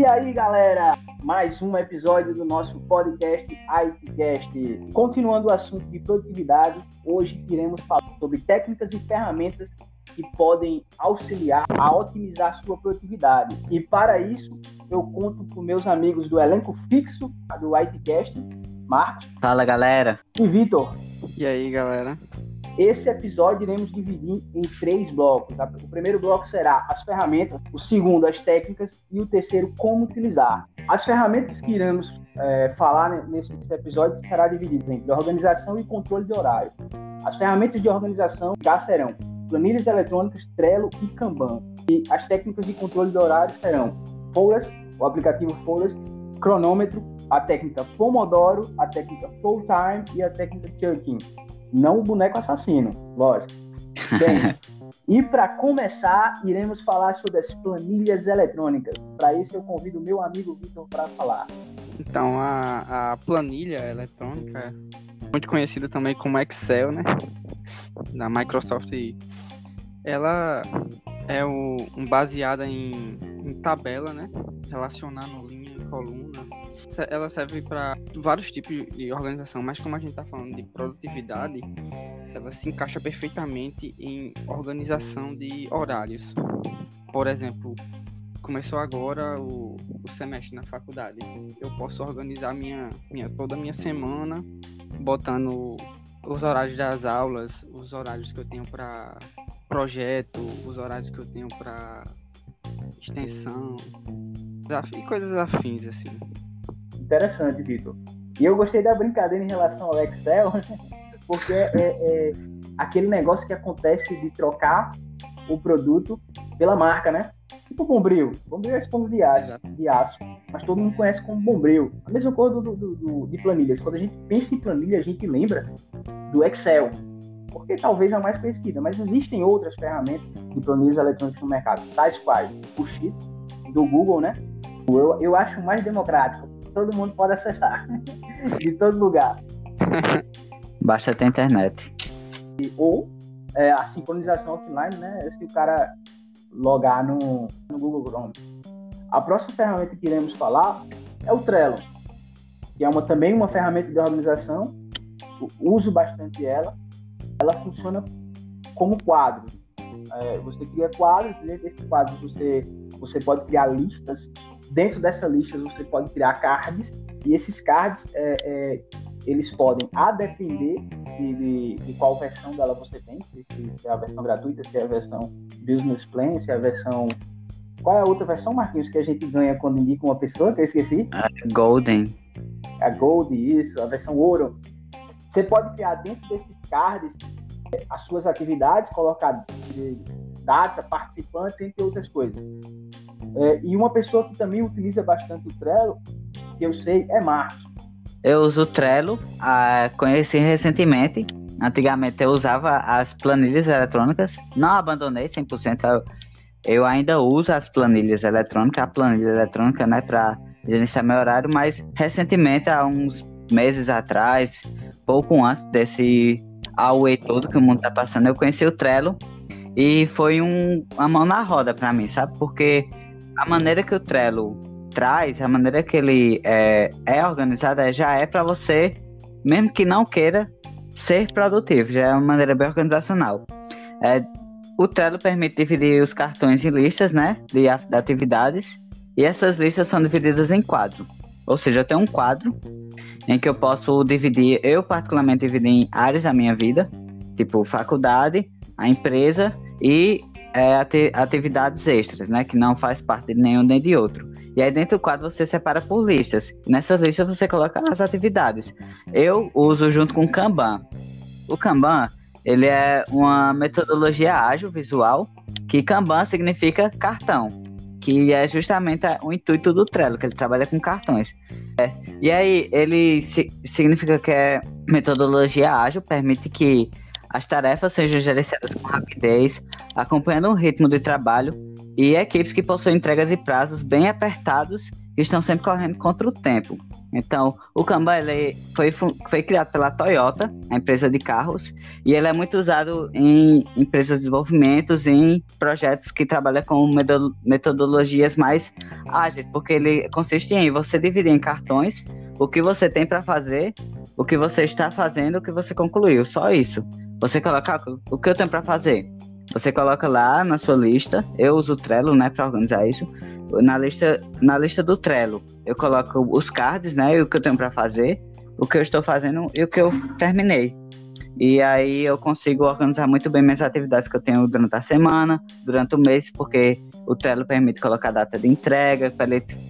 E aí, galera, mais um episódio do nosso podcast ITcast. Continuando o assunto de produtividade, hoje iremos falar sobre técnicas e ferramentas que podem auxiliar a otimizar sua produtividade. E para isso, eu conto com meus amigos do elenco fixo do ITcast, Marcos. Fala, galera. E Vitor. E aí, galera? Esse episódio iremos dividir em três blocos. O primeiro bloco será as ferramentas, o segundo as técnicas e o terceiro como utilizar. As ferramentas que iremos é, falar nesse episódio será dividido entre organização e controle de horário. As ferramentas de organização já serão planilhas eletrônicas, Trello e Kanban. E as técnicas de controle de horário serão Forest, o aplicativo Forest, cronômetro, a técnica Pomodoro, a técnica Full Time e a técnica Chunking não o boneco assassino, lógico. Bem, e para começar, iremos falar sobre as planilhas eletrônicas. Para isso, eu convido o meu amigo Vitor para falar. Então, a, a planilha eletrônica, muito conhecida também como Excel, né? Da Microsoft, ela é o, um, baseada em, em tabela, né? Relacionando linha e coluna ela serve para vários tipos de organização, mas como a gente está falando de produtividade, ela se encaixa perfeitamente em organização de horários. Por exemplo, começou agora o, o semestre na faculdade. Eu posso organizar minha, minha, toda a minha semana, botando os horários das aulas, os horários que eu tenho para projeto, os horários que eu tenho para extensão e coisas afins assim interessante, Vitor. E eu gostei da brincadeira em relação ao Excel, porque é, é, aquele negócio que acontece de trocar o produto pela marca, né? Tipo Bombril. Bombril é esponja de aço, de aço, mas todo mundo conhece como Bombril. A mesma coisa do, do, do, de planilhas. Quando a gente pensa em planilha, a gente lembra do Excel, porque talvez é a mais conhecida, mas existem outras ferramentas de planilhas eletrônicas no mercado, tais quais o Sheets do Google, né? Eu, eu acho mais democrático, todo mundo pode acessar, de todo lugar. Basta ter internet. Ou é, a sincronização offline, né? Se o cara logar no, no Google Chrome. A próxima ferramenta que iremos falar é o Trello, que é uma, também uma ferramenta de organização. Eu uso bastante ela. Ela funciona como quadro. É, você cria quadros, dentro desses quadros você, você pode criar listas Dentro dessa lista você pode criar cards e esses cards é, é, eles podem, a depender de, de, de, qual versão dela você tem, se, é a versão gratuita, se é a versão Business Plan, se é a versão qual é a outra versão, Marquinhos, que a gente ganha quando indica uma pessoa, que eu esqueci? A Golden. A Gold, isso, a versão ouro. Você pode criar dentro desses cards é, as suas atividades, colocar data, participantes, entre outras coisas. É, e uma pessoa que também utiliza bastante o Trello, que eu sei, é Marcos. Eu uso o Trello, ah, conheci recentemente. Antigamente eu usava as planilhas eletrônicas, não abandonei 100%. Eu, ainda uso as planilhas eletrônicas, a planilha eletrônica, né, para gerenciar meu horário, mas recentemente, há uns meses atrás, pouco antes desse AUE todo que o mundo tá passando, eu conheci o Trello e foi um, uma mão na roda para mim, sabe? Porque a maneira que o Trello traz, a maneira que ele é, é organizado, já é para você, mesmo que não queira, ser produtivo, já é uma maneira bem organizacional. É, o Trello permite dividir os cartões em listas, né, de, de atividades, e essas listas são divididas em quadro. Ou seja, eu tenho um quadro em que eu posso dividir, eu particularmente dividi em áreas da minha vida, tipo faculdade, a empresa e é, atividades extras, né? Que não faz parte de nenhum nem de outro. E aí dentro do quadro você separa por listas. Nessas listas você coloca as atividades. Eu uso junto com o Kanban. O Kanban, ele é uma metodologia ágil visual, que Kanban significa cartão, que é justamente o intuito do Trello, que ele trabalha com cartões. É. E aí ele si significa que é metodologia ágil, permite que as tarefas sejam gerenciadas com rapidez, acompanhando um ritmo de trabalho e equipes que possuem entregas e prazos bem apertados que estão sempre correndo contra o tempo. Então, o Kanban foi, foi criado pela Toyota, a empresa de carros, e ele é muito usado em empresas de desenvolvimento, em projetos que trabalham com metodologias mais ágeis, porque ele consiste em você dividir em cartões o que você tem para fazer, o que você está fazendo, o que você concluiu, só isso. Você coloca o que eu tenho para fazer. Você coloca lá na sua lista. Eu uso o Trello, né, para organizar isso na lista, na lista do Trello, eu coloco os cards, né? O que eu tenho para fazer, o que eu estou fazendo e o que eu terminei. E aí eu consigo organizar muito bem minhas atividades que eu tenho durante a semana, durante o mês, porque o Trello permite colocar data de entrega,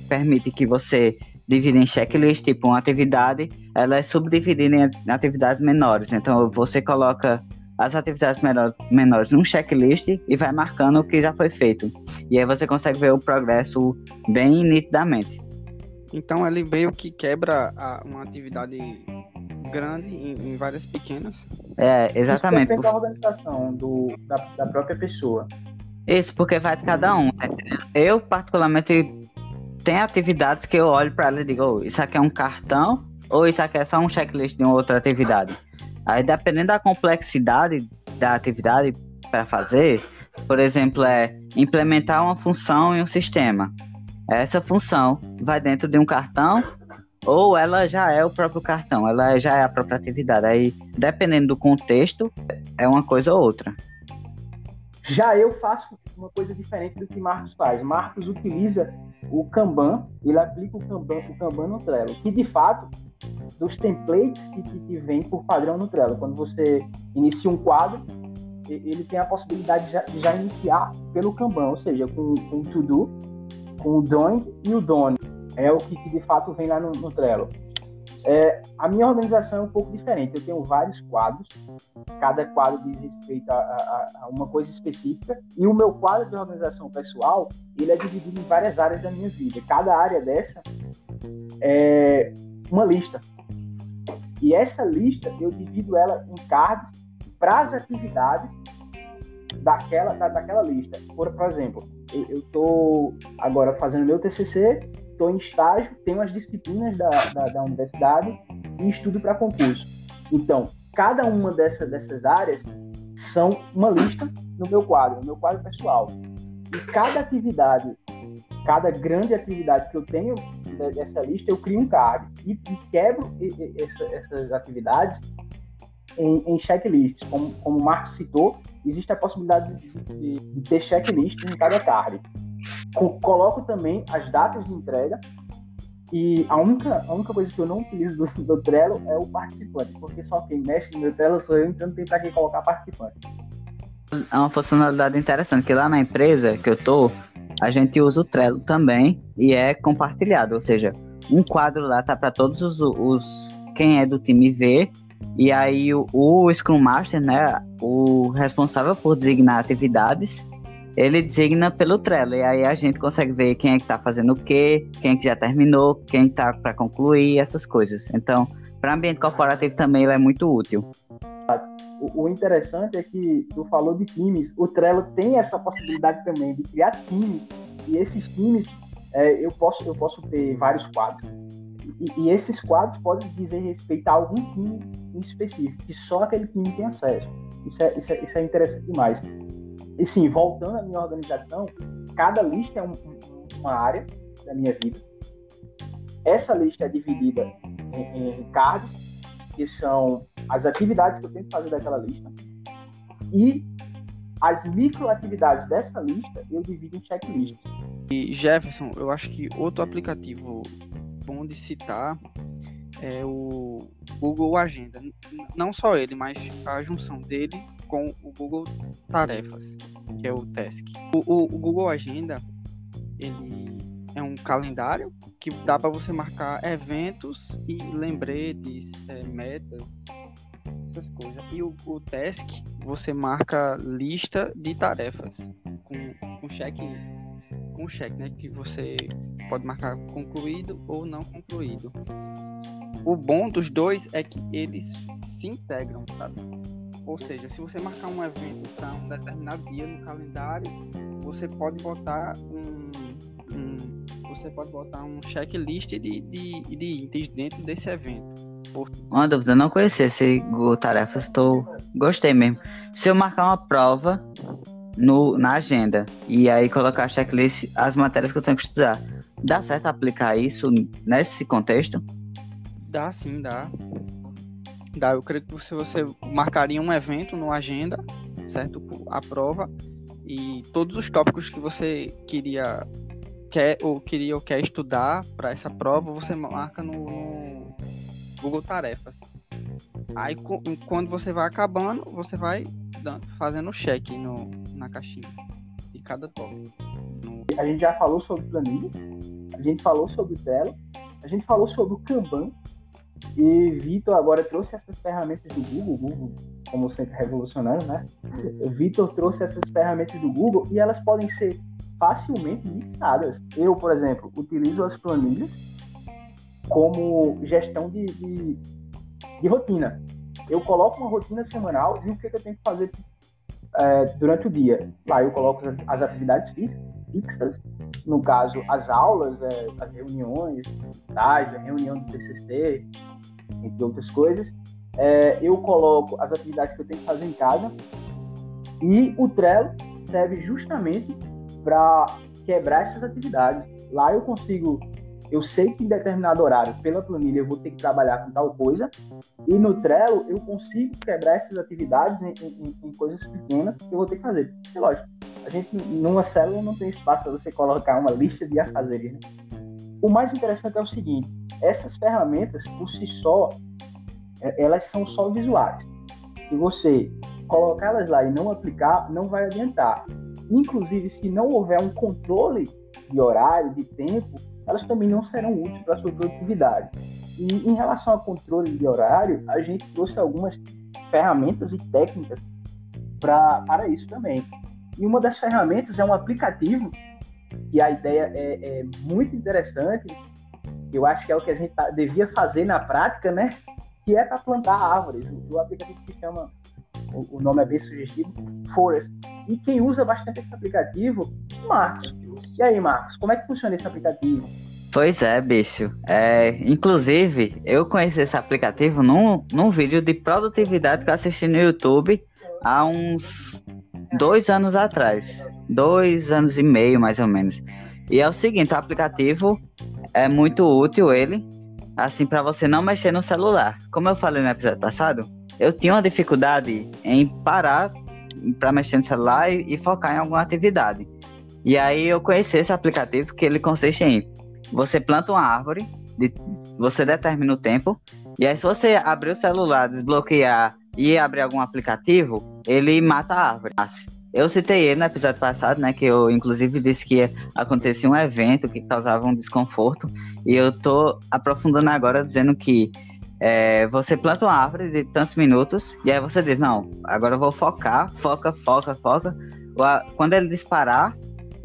permite que você divida em checklist, tipo uma atividade, ela é subdividida em atividades menores. Então você coloca as atividades menor, menores num checklist e vai marcando o que já foi feito. E aí você consegue ver o progresso bem nitidamente. Então ele meio que quebra a, uma atividade grande em, em, várias pequenas. É, exatamente. Isso da organização do, da, da própria pessoa. Isso, porque vai de cada um. Tá eu, particularmente, tenho atividades que eu olho para ela e digo, oh, isso aqui é um cartão ou isso aqui é só um checklist de uma outra atividade. Aí, dependendo da complexidade da atividade para fazer, por exemplo, é implementar uma função em um sistema. Essa função vai dentro de um cartão ou ela já é o próprio cartão, ela já é a própria atividade. Aí, dependendo do contexto, é uma coisa ou outra. Já eu faço uma coisa diferente do que Marcos faz. Marcos utiliza o Kanban, ele aplica o Kanban, o Kanban no Trello, que de fato dos templates que, que, que vem por padrão no Trello. Quando você inicia um quadro, ele tem a possibilidade de já, de já iniciar pelo Kanban, ou seja, com, com o to-do, com o drawing e o done. É o que, que de fato vem lá no, no Trello. É, a minha organização é um pouco diferente. Eu tenho vários quadros, cada quadro diz respeito a, a, a, uma coisa específica, e o meu quadro de organização pessoal ele é dividido em várias áreas da minha vida. Cada área dessa é uma lista. E essa lista eu divido ela em cards para as atividades daquela, da, daquela lista. Por, por exemplo, eu estou agora fazendo meu TCC, estou em estágio, tenho as disciplinas da, da, da universidade e estudo para concurso. Então, cada uma dessa, dessas áreas são uma lista no meu quadro, no meu quadro pessoal. E cada atividade, cada grande atividade que eu tenho dessa lista, eu crio um card e, e quebro essa, essas atividades em, em checklists. Como, como o Marcos citou, existe a possibilidade de, de, de ter checklist em cada card. Coloco também as datas de entrega e a única, a única coisa que eu não utilizo do, do Trello é o participante, porque só quem mexe no meu Trello sou eu, então não tem para quem colocar participante. É uma funcionalidade interessante, que lá na empresa que eu tô, a gente usa o Trello também e é compartilhado, ou seja, um quadro lá tá para todos os, os, quem é do time ver e aí o, o Scrum Master, né, o responsável por designar atividades, ele designa pelo Trello e aí a gente consegue ver quem é que tá fazendo o quê, quem é que já terminou, quem tá para concluir essas coisas. Então, para ambiente corporativo também ele é muito útil. O, interessante é que tu falou de times, o Trello tem essa possibilidade também de criar times e esses times é, eu posso eu posso ter vários quadros e, e, esses quadros podem dizer respeito a algum time em específico que só aquele time tem acesso. Isso é, isso é, isso é interessante demais. E sim, voltando à minha organização, cada lista é um, uma área da minha vida. Essa lista é dividida em, em cards, que são as atividades que eu tenho que fazer daquela lista. E as microatividades dessa lista eu divido em checklists. E Jefferson, eu acho que outro aplicativo bom de citar é o Google Agenda. Não só ele, mas a junção dele com o Google Tarefas, que é o Task. O, o, o Google Agenda, ele é um calendário que dá para você marcar eventos e lembretes, é, metas, essas coisas. E o, o Task, você marca lista de tarefas com, com cheque com cheque, né? Que você pode marcar concluído ou não concluído. O bom dos dois é que eles se integram, sabe? Ou seja, se você marcar um evento para um determinado dia no calendário, você pode botar um, um, você pode botar um checklist de, de, de itens dentro desse evento. Uma dúvida, eu não conhecia esse Google Tarefas, tô... gostei mesmo. Se eu marcar uma prova no, na agenda e aí colocar a checklist, as matérias que eu tenho que estudar, dá certo aplicar isso nesse contexto? Dá sim, dá. Dá, eu creio que se você marcaria um evento no agenda, certo? A prova e todos os tópicos que você queria quer ou queria ou quer estudar para essa prova, você marca no, Google Tarefas. Aí quando você vai acabando, você vai fazendo check no, na caixinha de cada tópico. A gente já falou sobre planilhas, a gente falou sobre o Trello, a gente falou sobre o Kanban, e Vitor agora trouxe essas ferramentas do Google, Google, como sempre revolucionando, né? Vitor trouxe essas ferramentas do Google e elas podem ser facilmente mixadas. Eu, por exemplo, utilizo as planilhas como gestão de, de, de rotina. Eu coloco uma rotina semanal e o que, que eu tenho que fazer é, durante o dia. Lá eu coloco as, as atividades fixas, no caso, as aulas, é, as reuniões, tá? a reunião do TCC, entre outras coisas. É, eu coloco as atividades que eu tenho que fazer em casa e o Trello serve justamente para quebrar essas atividades. Lá eu consigo, eu sei que em determinado horário, pela planilha, eu vou ter que trabalhar com tal coisa, e no Trello eu consigo quebrar essas atividades em, em, em coisas pequenas que eu vou ter que fazer. É lógico, a gente numa célula não tem espaço para você colocar uma lista de afazeres. Né? O mais interessante é o seguinte: essas ferramentas, por si só, é, elas são só visuais. E você colocá-las lá e não aplicar, não vai adiantar. Inclusive, se não houver um controle de horário, de tempo, elas também não serão úteis para a sua produtividade. E em relação ao controle de horário, a gente trouxe algumas ferramentas e técnicas pra, para isso também. E uma das ferramentas é um aplicativo, que a ideia é, é muito interessante, eu acho que é o que a gente tá, devia fazer na prática, né? Que é para plantar árvores. O, o aplicativo se chama, o, o, nome é bem sugestivo, Forest. E quem usa bastante esse aplicativo, Marcos. E aí, Marcos, como é que funciona esse aplicativo? Pois é, bicho. É, inclusive, eu conheci esse aplicativo num, num vídeo de produtividade que eu assisti no YouTube há uns dois anos atrás. Dois anos e meio, mais ou menos. E é o seguinte, o aplicativo é muito útil ele, assim, para você não mexer no celular. Como eu falei no episódio passado, eu tinha uma dificuldade em parar para mexer no celular e, e, focar em alguma atividade. E aí eu conheci esse aplicativo que ele consiste em você planta uma árvore, de, você determina o tempo, e aí se você abrir o celular, desbloquear e abrir algum aplicativo, ele mata a árvore. Eu citei ele no episódio passado, né? Que eu inclusive disse que acontecia um evento que causava um desconforto. E eu tô aprofundando agora dizendo que é, você planta uma árvore de tantos minutos e aí você diz, não, agora eu vou focar, foca, foca, foca. Quando ele disparar,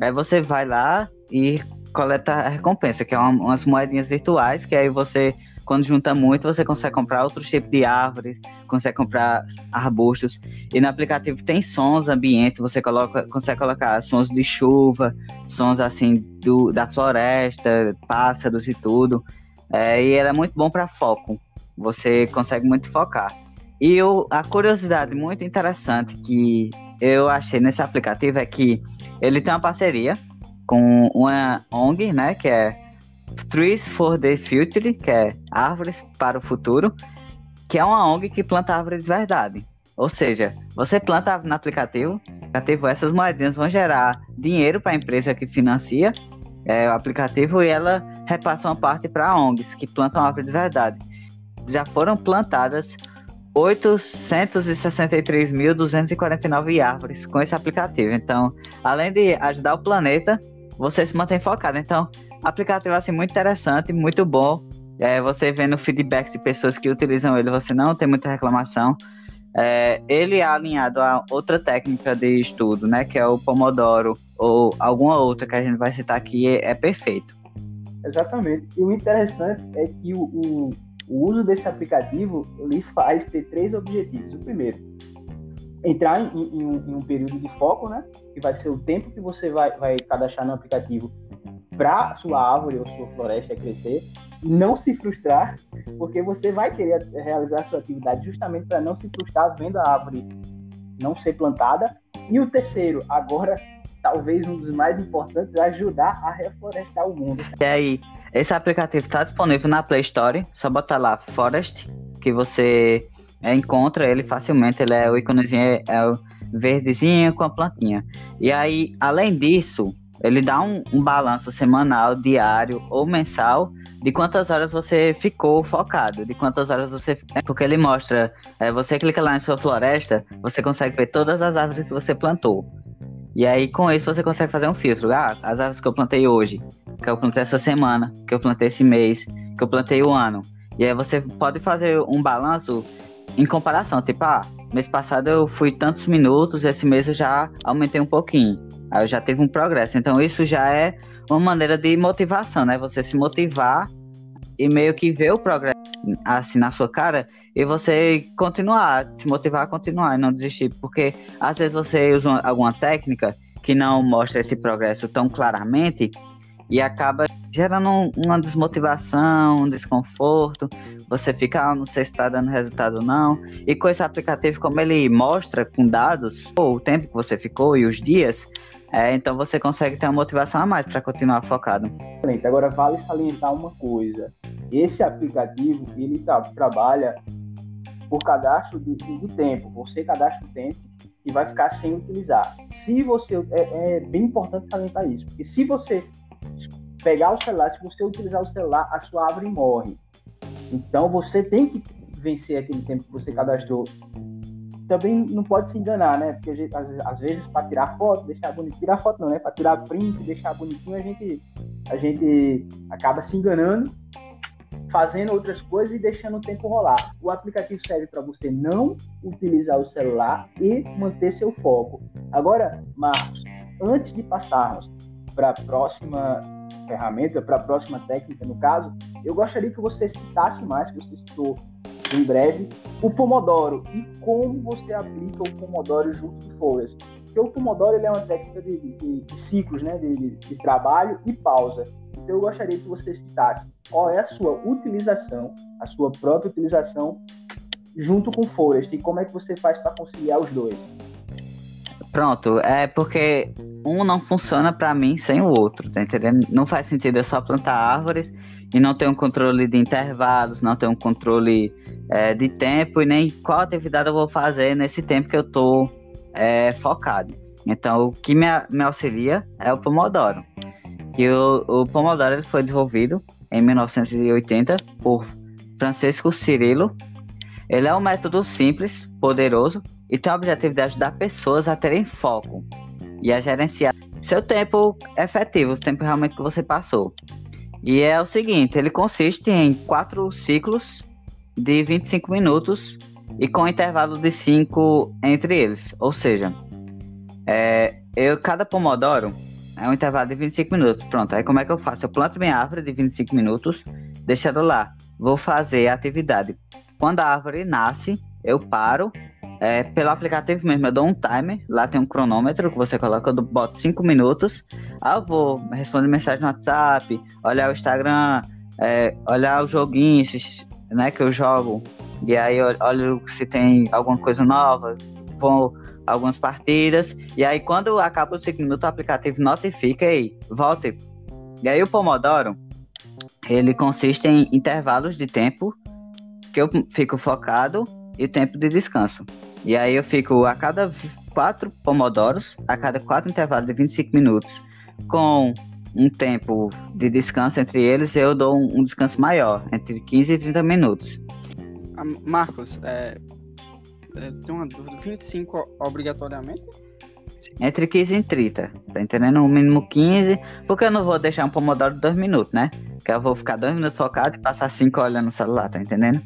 aí você vai lá e coleta a recompensa, que é uma, umas moedinhas virtuais, que aí você quando junta muito, você consegue comprar outros tipos de árvores, consegue comprar arbustos. E no aplicativo tem sons ambiente, você coloca, consegue colocar sons de chuva, sons assim do, da floresta, pássaros e tudo. É, e era muito bom para foco. Você consegue muito focar. E eu, a curiosidade muito interessante que eu achei nesse aplicativo é que ele tem uma parceria com uma ONG, né, que é Trees for the Future, que é Árvores para o Futuro, que é uma ONG que planta árvores de verdade. Ou seja, você planta no aplicativo, aplicativo essas moedinhas vão gerar dinheiro para a empresa que financia é, o aplicativo e ela repassa uma parte para ONGs que plantam árvores de verdade. Já foram plantadas 863.249 árvores com esse aplicativo. Então, além de ajudar o planeta, você se mantém focado. Então, aplicativo assim muito interessante, muito bom. É, você vendo feedbacks de pessoas que utilizam ele, você não tem muita reclamação. É, ele é alinhado a outra técnica de estudo, né, que é o Pomodoro ou alguma outra que a gente vai citar aqui, é, é perfeito. Exatamente. E o interessante é que o, o, o uso desse aplicativo lhe faz ter três objetivos. O primeiro, entrar em, em, um, em, um, período de foco, né? Que vai ser o tempo que você vai, vai cadastrar no aplicativo para sua árvore ou sua floresta crescer e não se frustrar, porque você vai querer realizar sua atividade justamente para não se frustrar vendo a árvore não ser plantada. E o terceiro, agora talvez um dos mais importantes, ajudar a reflorestar o mundo. E aí, esse aplicativo está disponível na Play Store, só botar lá Forest, que você encontra ele facilmente, ele é o íconezinho, é o verdezinho com a plantinha. E aí, além disso, ele dá um, um balanço semanal, diário ou mensal de quantas horas você ficou focado, de quantas horas você. Porque ele mostra, é, você clica lá em sua floresta, você consegue ver todas as árvores que você plantou. E aí, com isso, você consegue fazer um filtro. Ah, as árvores que eu plantei hoje, que eu plantei essa semana, que eu plantei esse mês, que eu plantei o ano. E aí você pode fazer um balanço em comparação. Tipo, ah, mês passado eu fui tantos minutos, esse mês eu já aumentei um pouquinho. Aí já teve um progresso. Então isso já é uma maneira de motivação, né? Você se motivar e meio que ver o progresso assim na sua cara e você continuar, se motivar a continuar e não desistir. Porque às vezes você usa alguma técnica que não mostra esse progresso tão claramente e acaba gerando uma desmotivação, um desconforto. Você fica, ah, não sei se está dando resultado ou não. E com esse aplicativo, como ele mostra com dados o tempo que você ficou e os dias, é, então você consegue ter uma motivação a mais para continuar focado. Agora vale salientar uma coisa: esse aplicativo ele tá, trabalha por cadastro do, do tempo. Você cadastra o tempo e vai ficar sem utilizar. Se você é, é bem importante salientar isso, porque se você pegar o celular, se você utilizar o celular, a sua árvore morre. Então você tem que vencer aquele tempo que você cadastrou. Também não pode se enganar, né? Porque gente, às, às, vezes para tirar foto, deixar bonito, tirar foto não, né? Para tirar print, deixar bonitinho, a gente a gente acaba se enganando, fazendo outras coisas e deixando o tempo rolar. O aplicativo serve para você não utilizar o celular e manter seu foco. Agora, Marcos, antes de passarmos para a próxima ferramenta, para a próxima técnica, no caso, eu gostaria que você citasse mais, que você citou em breve, o Pomodoro e como você aplica o Pomodoro junto com Forest. Porque o Pomodoro ele é uma técnica de, de, de ciclos, né, de, de, trabalho e pausa. Então eu gostaria que você citasse qual é a sua utilização, a sua própria utilização junto com Forest e como é que você faz para conciliar os dois. Pronto, é porque um não funciona para mim sem o outro, tá entendendo? Não faz sentido eu só plantar árvores e não ter um controle de intervalos, não ter um controle é, de tempo e nem qual atividade eu vou fazer nesse tempo que eu tô é, focado. Então, o que me, me auxilia é o Pomodoro. Que o, o Pomodoro foi desenvolvido em 1980 por Francisco Cirilo. Ele é um método simples, poderoso e tem o objetivo de ajudar pessoas a terem foco e a gerenciar seu tempo efetivo, o tempo realmente que você passou. E é o seguinte, ele consiste em quatro ciclos de 25 minutos e com intervalo de 5 entre eles. Ou seja, é, eu, cada pomodoro é um intervalo de 25 minutos. Pronto, aí como é que eu faço? Eu planto minha árvore de 25 minutos, deixo ela lá. Vou fazer a atividade. Quando a árvore nasce, eu paro é, pelo aplicativo mesmo, eu dou um timer, lá tem um cronômetro que você coloca, eu boto 5 minutos, aí eu vou responder mensagem no WhatsApp, olhar o Instagram, é, olhar os joguinhos né, que eu jogo, e aí eu olho se tem alguma coisa nova, vou algumas partidas, e aí quando acaba os 5 minutos, o aplicativo notifica aí, volte. E aí o Pomodoro, ele consiste em intervalos de tempo que eu fico focado e tempo de descanso. E aí eu fico a cada quatro pomodoros, a cada quatro intervalos de 25 minutos, com um tempo de descanso entre eles, eu dou um, um descanso maior, entre 15 e 30 minutos. Ah, Marcos, é, é, tem uma dúvida, 25 obrigatoriamente? Entre 15 e 30, tá entendendo? No mínimo 15, porque eu não vou deixar um pomodoro de 2 minutos, né? Que eu vou ficar 2 minutos focado e passar 5 olhando no celular, tá entendendo?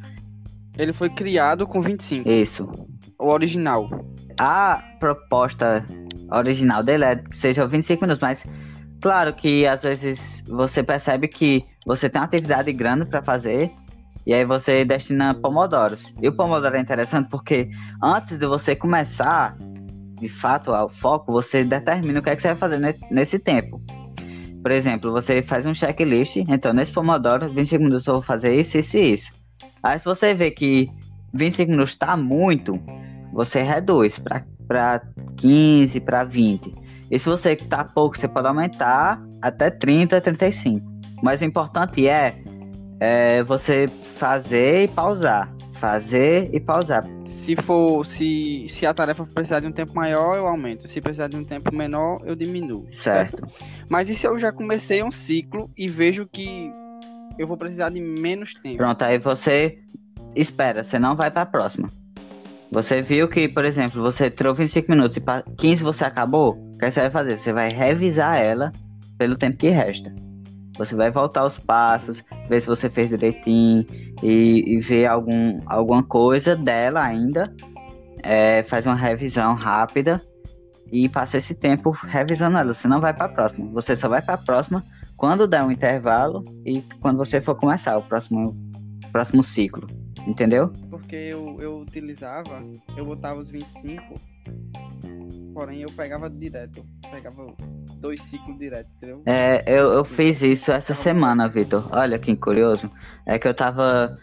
Ele foi criado com 25. Isso. O original. A proposta original dele é que seja 25 minutos, mas claro que às vezes você percebe que você tem uma atividade grande para fazer e aí você destina pomodoros. E o pomodoro é interessante porque antes de você começar de fato ao foco, você determina o que é que você vai fazer nesse tempo. Por exemplo, você faz um checklist, então nesse Pomodoro, 20 minutos eu vou fazer isso, isso e isso. Aí se você vê que 25 minutos está muito, você reduz para 15, para 20. E se você tá pouco, você pode aumentar até 30, 35. Mas o importante é, é você fazer e pausar. Fazer e pausar. Se for, se, se a tarefa precisar de um tempo maior, eu aumento. Se precisar de um tempo menor, eu diminuo. Certo. certo? Mas e se eu já comecei um ciclo e vejo que eu vou precisar de menos tempo? Pronto, aí você espera, você não vai para a próxima. Você viu que, por exemplo, você tirou 25 minutos e para 15 você acabou? O que você vai fazer? Você vai revisar ela pelo tempo que resta. Você vai voltar os passos, ver se você fez direitinho e, e ver algum, alguma coisa dela ainda. É, faz uma revisão rápida e passa esse tempo revisando ela. Você não vai para a próxima. Você só vai para a próxima quando der um intervalo e quando você for começar o próximo, próximo ciclo. Entendeu? Porque eu, eu utilizava, eu botava os 25, porém eu pegava direto. Pegava dois ciclos direto, entendeu? É, eu, eu fiz isso essa semana, Vitor. Olha que curioso. É que eu tava.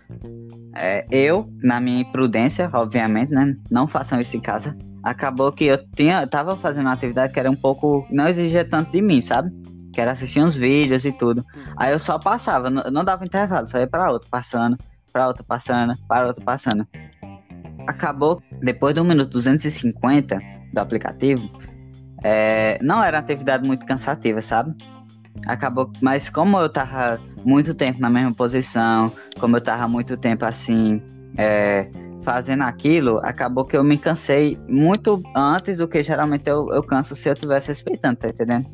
É, eu, na minha imprudência, obviamente, né? Não façam isso em casa. Acabou que eu tinha, eu tava fazendo uma atividade que era um pouco. Não exigia tanto de mim, sabe? Que era assistir uns vídeos e tudo. Hum. Aí eu só passava, não, não dava intervalo, só ia pra outro, passando para outra passando, para outra passando. Acabou, depois do minuto 250 do aplicativo, é, não era uma atividade muito cansativa, sabe? Acabou, mas como eu tava muito tempo na mesma posição, como eu tava muito tempo assim, é, fazendo aquilo, acabou que eu me cansei muito antes do que geralmente eu, eu canso se eu tivesse respeitando, tá entendendo?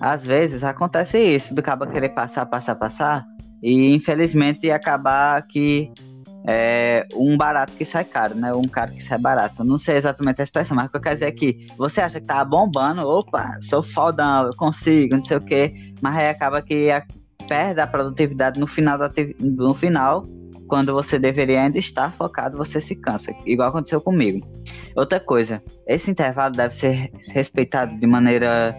Às vezes acontece isso, do cabo querer passar, passar, passar, e infelizmente acabar que é um barato que sai caro, né? Um caro que sai barato. Não sei exatamente a expressão, mas o que eu quero dizer é que você acha que tá bombando, opa, sou fodão, eu consigo, não sei o quê, mas aí acaba que perde a produtividade no final, da, no final, quando você deveria ainda estar focado, você se cansa, igual aconteceu comigo. Outra coisa, esse intervalo deve ser respeitado de maneira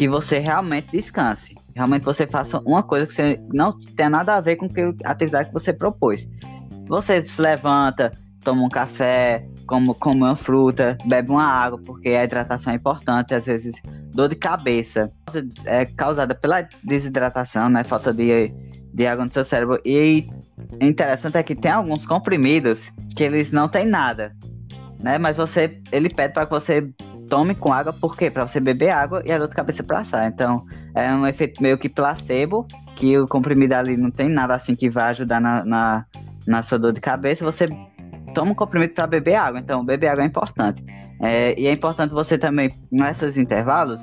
que você realmente descanse. Realmente você faça uma coisa que você não tem nada a ver com a atividade que você propôs. Você se levanta, toma um café, come, come uma fruta, bebe uma água, porque a hidratação é importante. Às vezes, dor de cabeça é causada pela desidratação, né? Falta de, de água no seu cérebro. E interessante é que tem alguns comprimidos que eles não têm nada, né? Mas você, ele pede para que você tome com água, por quê? Para você beber água e a dor de cabeça passar. Então, é um efeito meio que placebo, que o comprimido ali não tem nada assim que vai ajudar na, na, na sua dor de cabeça. Você toma um comprimido para beber água. Então, beber água é importante. É, e é importante você também, nesses intervalos,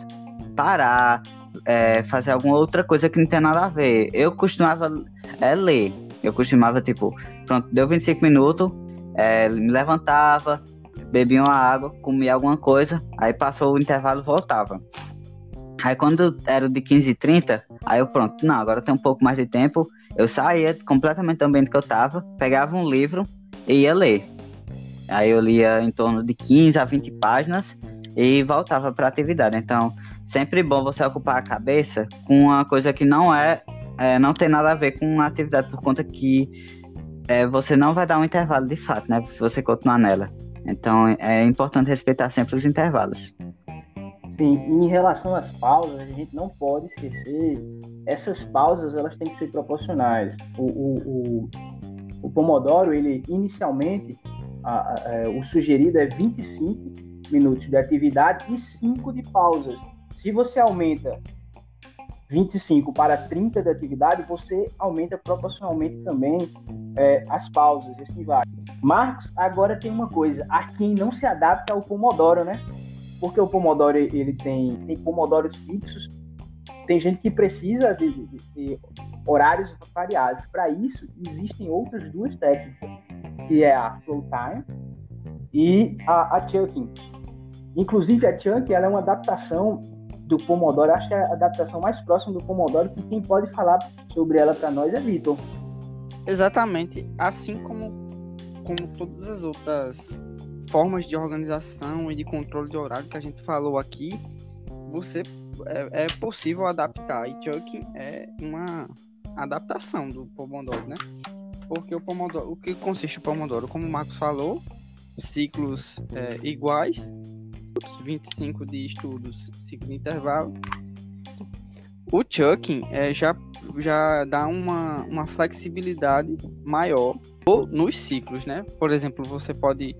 parar, é, fazer alguma outra coisa que não tem nada a ver. Eu costumava é, ler. Eu costumava, tipo, pronto, deu 25 minutos, é, me levantava, bebia uma água, comia alguma coisa, aí passou o intervalo voltava. Aí quando era de 15 e 30, aí eu pronto, não, agora tem um pouco mais de tempo, eu saía completamente do ambiente que eu tava, pegava um livro e ia ler. Aí eu lia em torno de 15 a 20 páginas e voltava para a atividade. Então, sempre bom você ocupar a cabeça com uma coisa que não é, é não tem nada a ver com a atividade, por conta que é, você não vai dar um intervalo de fato, né? Se você continuar nela. Então é importante respeitar sempre os intervalos. Sim, em relação às pausas, a gente não pode esquecer, essas pausas elas têm que ser proporcionais. O, o, o, o Pomodoro, ele inicialmente, a, a, é, o sugerido é 25 minutos de atividade e 5 de pausas. Se você aumenta 25 para 30 de atividade, você aumenta proporcionalmente também é, as pausas, assim vai. Marcos, agora tem uma coisa, há quem não se adapta ao Pomodoro, né? Porque o Pomodoro, ele tem, tem Pomodoros fixos, tem gente que precisa de, de, de horários variados. Para isso, existem outras duas técnicas, que é a Flow Time e a, a Chunking. Inclusive, a Chunking ela é uma adaptação do Pomodoro, acho que é a adaptação mais próxima do Pomodoro, que quem pode falar sobre ela para nós é Vitor. Exatamente, assim como, como todas as outras formas de organização e de controle de horário que a gente falou aqui, você é, é possível adaptar. E chucking é uma adaptação do Pomodoro, né? Porque o Pomodoro, o que consiste o Pomodoro? Como o Marcos falou, ciclos é, iguais, 25 de estudos, de intervalo. O chucking é, já, já dá uma, uma flexibilidade maior nos ciclos, né? Por exemplo, você pode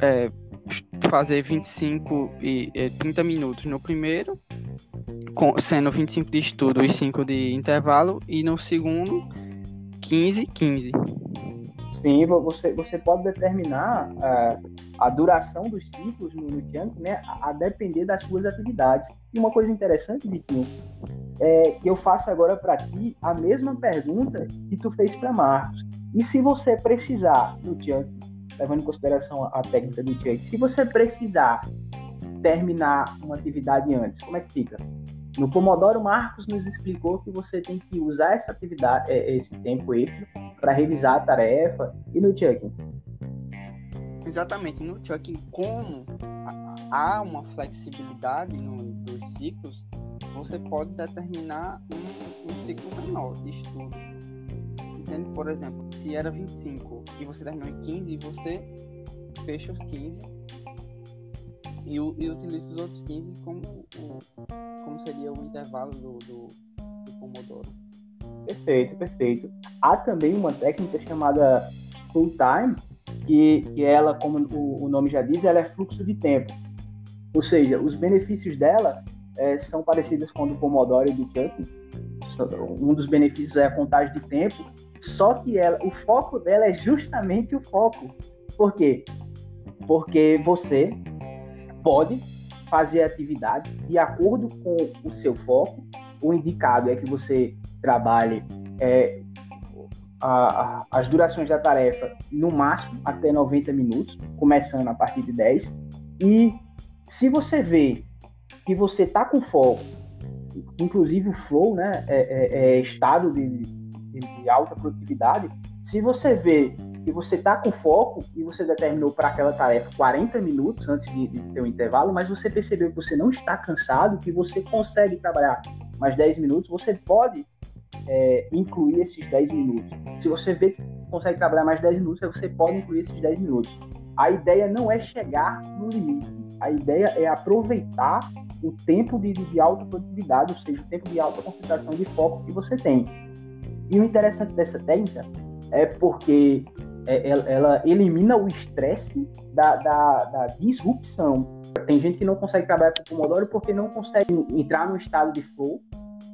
é, fazer 25 e é, 30 minutos no primeiro, com, sendo 25 de estudo e 5 de intervalo, e no segundo, 15, 15. Sim, você, você pode determinar uh, a duração dos ciclos no, no né, a, a, depender das suas atividades. E uma coisa interessante, Vitinho, é que eu faço agora para ti a mesma pergunta que tu fez para Marcos. E se você precisar no Chunk, levando em consideração a, a técnica do Chunk, se você precisar terminar uma atividade antes, como é que fica? No Pomodoro, Marcos nos explicou que você tem que usar essa atividade, é, esse tempo extra para revisar a tarefa e no Chucking. Exatamente, no Chucking, como há uma flexibilidade no, dos ciclos, você pode determinar um, um ciclo menor de estudo. Entende? Por exemplo, se era 25 e você terminou em 15, você fecha os 15 e, e utiliza os outros 15 como, como seria o intervalo do, do, do Pomodoro. Perfeito, perfeito. Há também uma técnica chamada full time, que, que ela, como o, o nome já diz, ela é fluxo de tempo. Ou seja, os benefícios dela é, são parecidos com o do Pomodoro e do Chuck. Um dos benefícios é a contagem de tempo, só que ela, o foco dela é justamente o foco. Por quê? Porque você pode fazer atividade de acordo com o seu foco. O indicado é que você trabalhe é, a, a, as durações da tarefa no máximo até 90 minutos, começando a partir de 10. E se você vê que você está com foco, inclusive o flow, né, é, é, é estado de, de, de alta produtividade, se você vê e você está com foco e você determinou para aquela tarefa 40 minutos antes de, de ter o um intervalo, mas você percebeu que você não está cansado, que você consegue trabalhar mais 10 minutos, você pode é, incluir esses 10 minutos. Se você vê que consegue trabalhar mais 10 minutos, você pode incluir esses 10 minutos. A ideia não é chegar no limite, a ideia é aproveitar o tempo de, de alta produtividade, ou seja, o tempo de alta concentração de foco que você tem. E o interessante dessa técnica é porque é, ela, elimina o estresse da, da, da, disrupção. Tem gente que não consegue trabalhar com Pomodoro porque não consegue entrar no estado de flow,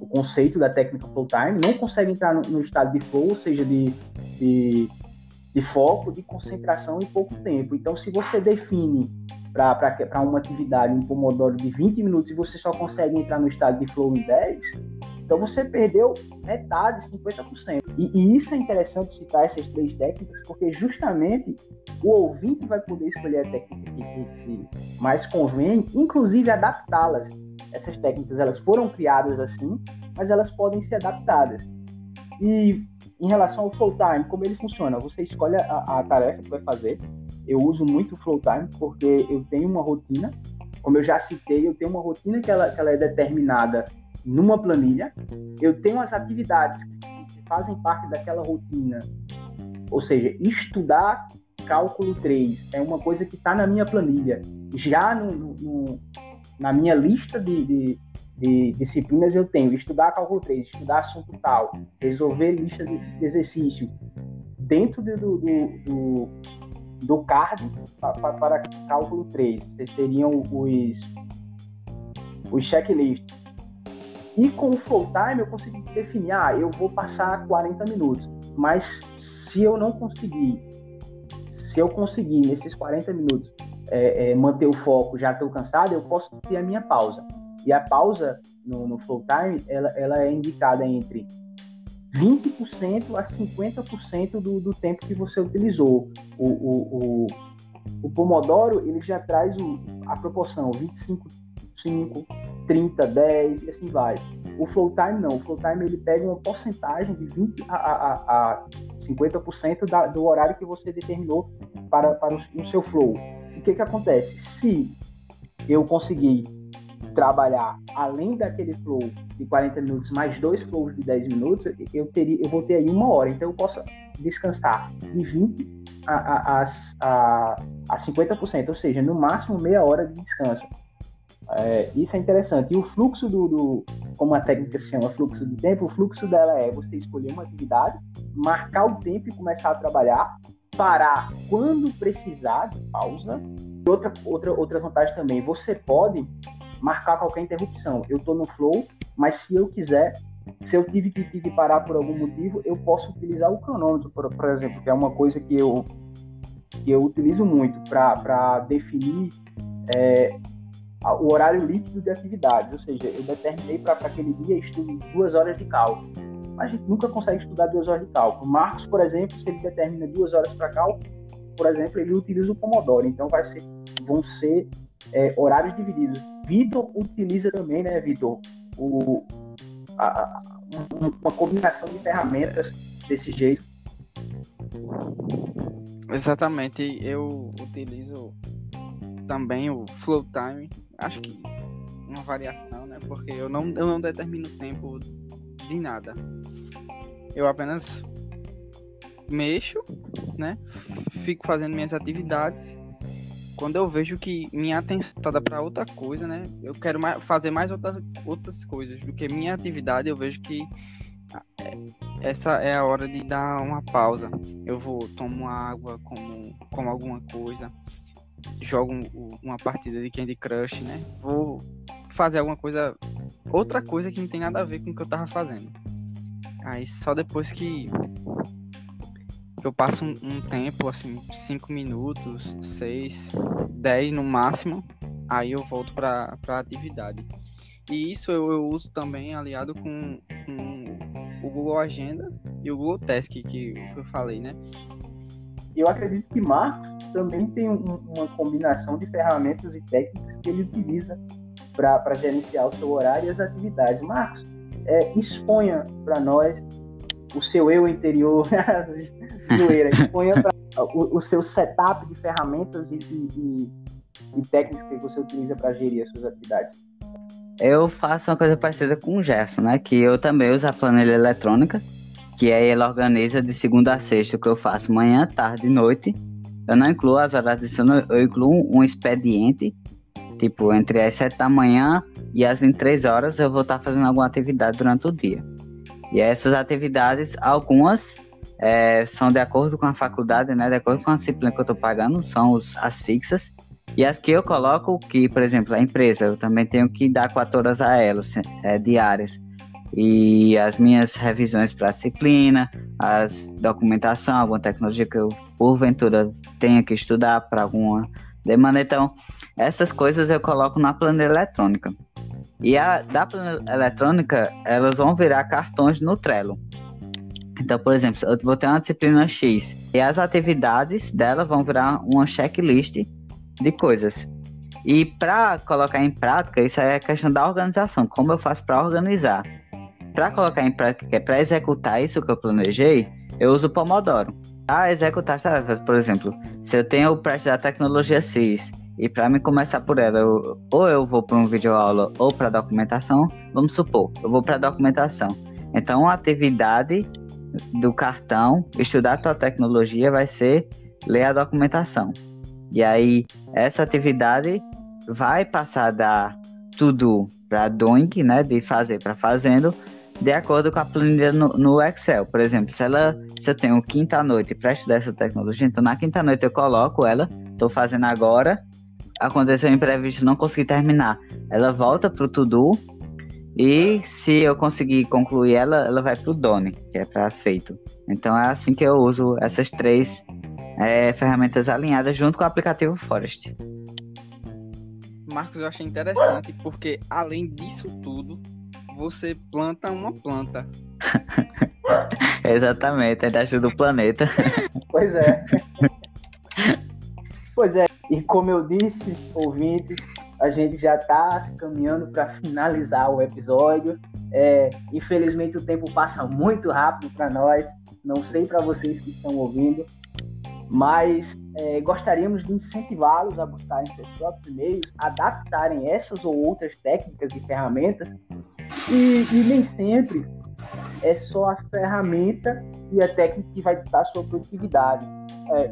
o conceito da técnica flow time, não consegue entrar no, no estado de flow, ou seja, de, de, de, foco, de concentração em pouco tempo. Então, se você define para uma atividade um Pomodoro de 20 minutos e você só consegue entrar no estado de flow em 10, então você perdeu metade, 50%. E, e, isso é interessante citar essas três técnicas, porque justamente o ouvinte vai poder escolher a técnica que, que, mais convém, inclusive adaptá-las. Essas técnicas elas foram criadas assim, mas elas podem ser adaptadas. E em relação ao flow time, como ele funciona? Você escolhe a, a tarefa que vai fazer. Eu uso muito o flow time porque eu tenho uma rotina. Como eu já citei, eu tenho uma rotina que ela, que ela é determinada numa planilha, eu tenho as atividades que fazem parte daquela rotina, ou seja, estudar cálculo 3 é uma coisa que está na minha planilha. Já no, no, na minha lista de, de, de, disciplinas eu tenho estudar cálculo 3, estudar assunto tal, resolver lista de, exercício. Dentro do, do, do, do card para, para cálculo 3, seriam os, os checklists e com o full time eu consegui definir, ah, eu vou passar 40 minutos. Mas se eu não conseguir, se eu conseguir nesses 40 minutos é, é, manter o foco, já estou cansado, eu posso ter a minha pausa. E a pausa no, no time, ela, ela é indicada entre 20% a 50% do, do tempo que você utilizou. O, o, o, o Pomodoro, ele já traz o, a proporção 25 5, 30, 10 e assim vai. O flow time não. O flow time ele pega uma porcentagem de 20 a, a, a 50% da, do horário que você determinou para, para o, o seu flow. O que que acontece? Se eu conseguir trabalhar além daquele flow de 40 minutos mais dois flows de 10 minutos, eu teria, eu vou ter aí uma hora. Então eu posso descansar de 20 a, a, a, a 50%, ou seja, no máximo meia hora de descanso. É, isso é interessante. E o fluxo do, do, como a técnica se chama, fluxo do tempo, o fluxo dela é você escolher uma atividade, marcar o tempo e começar a trabalhar, parar quando precisar de pausa. E outra, outra, outra vantagem também, você pode marcar qualquer interrupção. Eu estou no flow, mas se eu quiser, se eu tive que, que parar por algum motivo, eu posso utilizar o cronômetro, por, por exemplo, que é uma coisa que eu, que eu utilizo muito para definir é, o horário líquido de atividades. Ou seja, eu determinei para aquele dia estudo duas horas de cálculo. A gente nunca consegue estudar duas horas de cálculo. Marcos, por exemplo, se ele determina duas horas para cálculo, por exemplo, ele utiliza o Pomodoro. Então vai ser, vão ser é, horários divididos. Vitor utiliza também, né, Vitor, o, a, uma combinação de ferramentas desse jeito. Exatamente, eu utilizo também o Flow Time, acho que uma variação, né? Porque eu não, eu não determino tempo de nada. Eu apenas mexo, né? Fico fazendo minhas atividades quando eu vejo que minha atenção está para outra coisa, né? Eu quero mais, fazer mais outras, outras coisas do que minha atividade, eu vejo que é, essa é a hora de dar uma pausa. Eu vou, tomo água, como, como alguma coisa, jogo uma partida de Candy Crush, né? Vou fazer alguma coisa, outra coisa que não tem nada a ver com o que eu tava fazendo. Aí só depois que eu passo um, um tempo, assim, 5 minutos, 6, 10 no máximo, aí eu volto para a atividade. E isso eu, eu uso também aliado com, com, o Google Agenda e o Google Task que eu falei, né? Eu acredito que Marcos também tem um, uma combinação de ferramentas e técnicas que ele utiliza para gerenciar o seu horário e as atividades. Marcos, é, exponha para nós o seu eu interior, zoeira, exponha pra, o, o, seu setup de ferramentas e, e, e técnicas que você utiliza para gerir as suas atividades. Eu faço uma coisa parecida com o Gerson, né? Que eu também uso a planilha eletrônica, que aí ela organiza de segunda a sexta o que eu faço manhã, tarde e noite. Eu não incluo as horas de sono, eu incluo um expediente, tipo, entre as sete da manhã e as 23 horas eu vou estar fazendo alguma atividade durante o dia. E essas atividades, algumas é, são de acordo com a faculdade, né? De acordo com a disciplina que eu estou pagando, são os, as fixas. E as que eu coloco, que, por exemplo, a empresa, eu também tenho que dar quatro horas a elas, é, diárias. E as minhas revisões para disciplina, as documentação, alguma tecnologia que eu, porventura, tenha que estudar para alguma demanda. Então, essas coisas eu coloco na planilha eletrônica. E a da eletrônica, elas vão virar cartões no Trello. Então, por exemplo, eu vou ter uma disciplina X e as atividades dela vão virar uma checklist de coisas. E para colocar em prática, isso é questão da organização. Como eu faço para organizar? Para colocar em prática, para executar isso que eu planejei, eu uso o Pomodoro. Para executar tarefas, por exemplo, se eu tenho preste da tecnologia CIS e para me começar por ela, eu, ou eu vou para um vídeo aula ou para documentação, vamos supor, eu vou para documentação. Então, a atividade do cartão, estudar a tua tecnologia vai ser ler a documentação. E aí, essa atividade vai passar da tudo para doing, né, de fazer para fazendo, de acordo com a planilha no, no, Excel. Por exemplo, se ela se eu tenho quinta noite para estudar essa tecnologia, então na quinta noite eu coloco ela, estou fazendo agora, aconteceu um imprevisto, não consegui terminar. Ela volta pro to-do e se eu conseguir concluir ela, ela vai pro Done, que é para feito. Então é assim que eu uso essas três é, ferramentas alinhadas junto com o aplicativo Forest. Marcos, eu achei interessante porque além disso tudo, você planta uma planta. Exatamente, é do planeta. Pois é. pois é, e como eu disse, ouvinte, a gente já está caminhando para finalizar o episódio. É, infelizmente o tempo passa muito rápido para nós. Não sei para vocês que estão ouvindo, mas é, gostaríamos de incentivá-los a buscarem seus próprios meios, adaptarem essas ou outras técnicas e ferramentas, e, e nem sempre é só a ferramenta e a técnica que vai dar sua produtividade. É,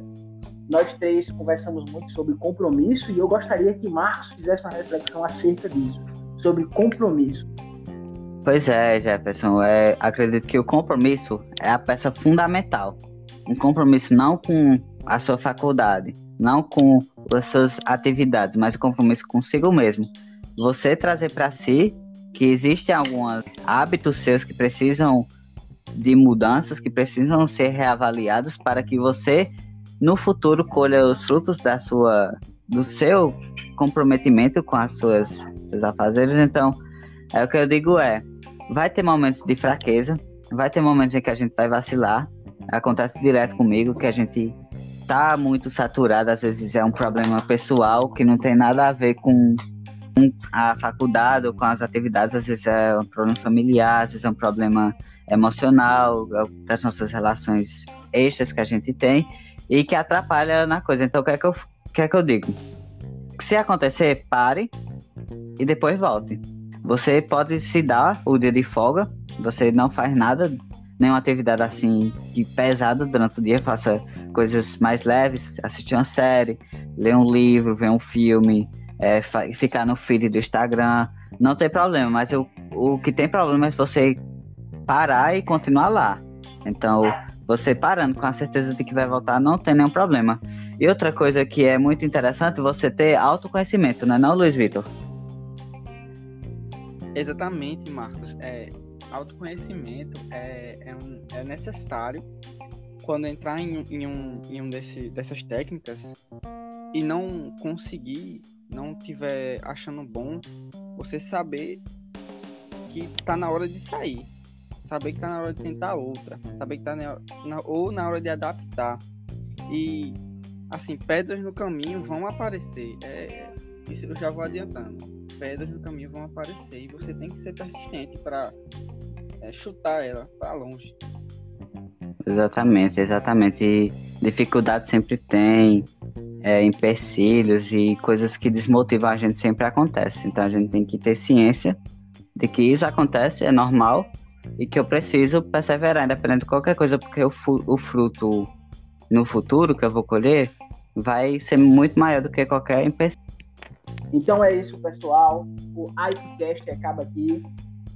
nós três conversamos muito sobre compromisso e eu gostaria que Marcos fizesse uma reflexão acerca disso, sobre compromisso. Pois é, Jefferson. É, acredito que o compromisso é a peça fundamental. Um compromisso não com a sua faculdade, não com as suas atividades, mas um compromisso consigo mesmo. Você trazer para si que existem alguns hábitos seus que precisam de mudanças, que precisam ser reavaliados para que você no futuro colha os frutos da sua do seu comprometimento com as suas seus afazeres. Então, é o que eu digo é, vai ter momentos de fraqueza, vai ter momentos em que a gente vai vacilar. Acontece direto comigo que a gente tá muito saturado, às vezes é um problema pessoal que não tem nada a ver com a faculdade ou com as atividades, às vezes é um problema familiar, às vezes é um problema emocional, é das nossas relações extras que a gente tem e que atrapalha na coisa. Então, o que é que eu, que é que eu digo? Se acontecer, pare e depois volte. Você pode se dar o dia de folga, você não faz nada, nenhuma atividade assim de pesada durante o dia, faça coisas mais leves, assistir uma série, ler um livro, ver um filme, é, ficar no feed do Instagram, não tem problema, mas eu, o que tem problema é você parar e continuar lá. Então, você parando com a certeza de que vai voltar, não tem nenhum problema. E outra coisa que é muito interessante, você ter autoconhecimento, não é não, Luiz Vitor? Exatamente, Marcos. É, autoconhecimento é, é, um, é necessário quando entrar em, em um, em um desse, dessas técnicas e não conseguir não tiver achando bom, você saber que tá na hora de sair. Saber que tá na hora de tentar outra. Saber que tá na, na, ou na hora de adaptar. E, assim, pedras no caminho vão aparecer. É, isso eu já vou adiantando. Pedras no caminho vão aparecer. E você tem que ser persistente para é, chutar ela para longe. Exatamente, exatamente. E dificuldade sempre tem é, empecilhos e coisas que desmotivam a gente sempre acontece. Então a gente tem que ter ciência de que isso acontece, é normal e que eu preciso perseverar, independente de qualquer coisa, porque o, o fruto no futuro que eu vou colher vai ser muito maior do que qualquer empecilho. Então é isso, pessoal. O iPcast acaba aqui.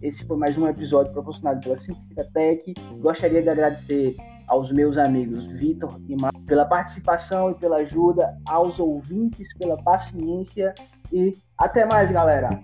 Esse foi mais um episódio proporcionado pela Simplifica Tech. Gostaria de agradecer aos meus amigos Vitor e Marcos pela participação e pela ajuda, aos ouvintes pela paciência e até mais, galera.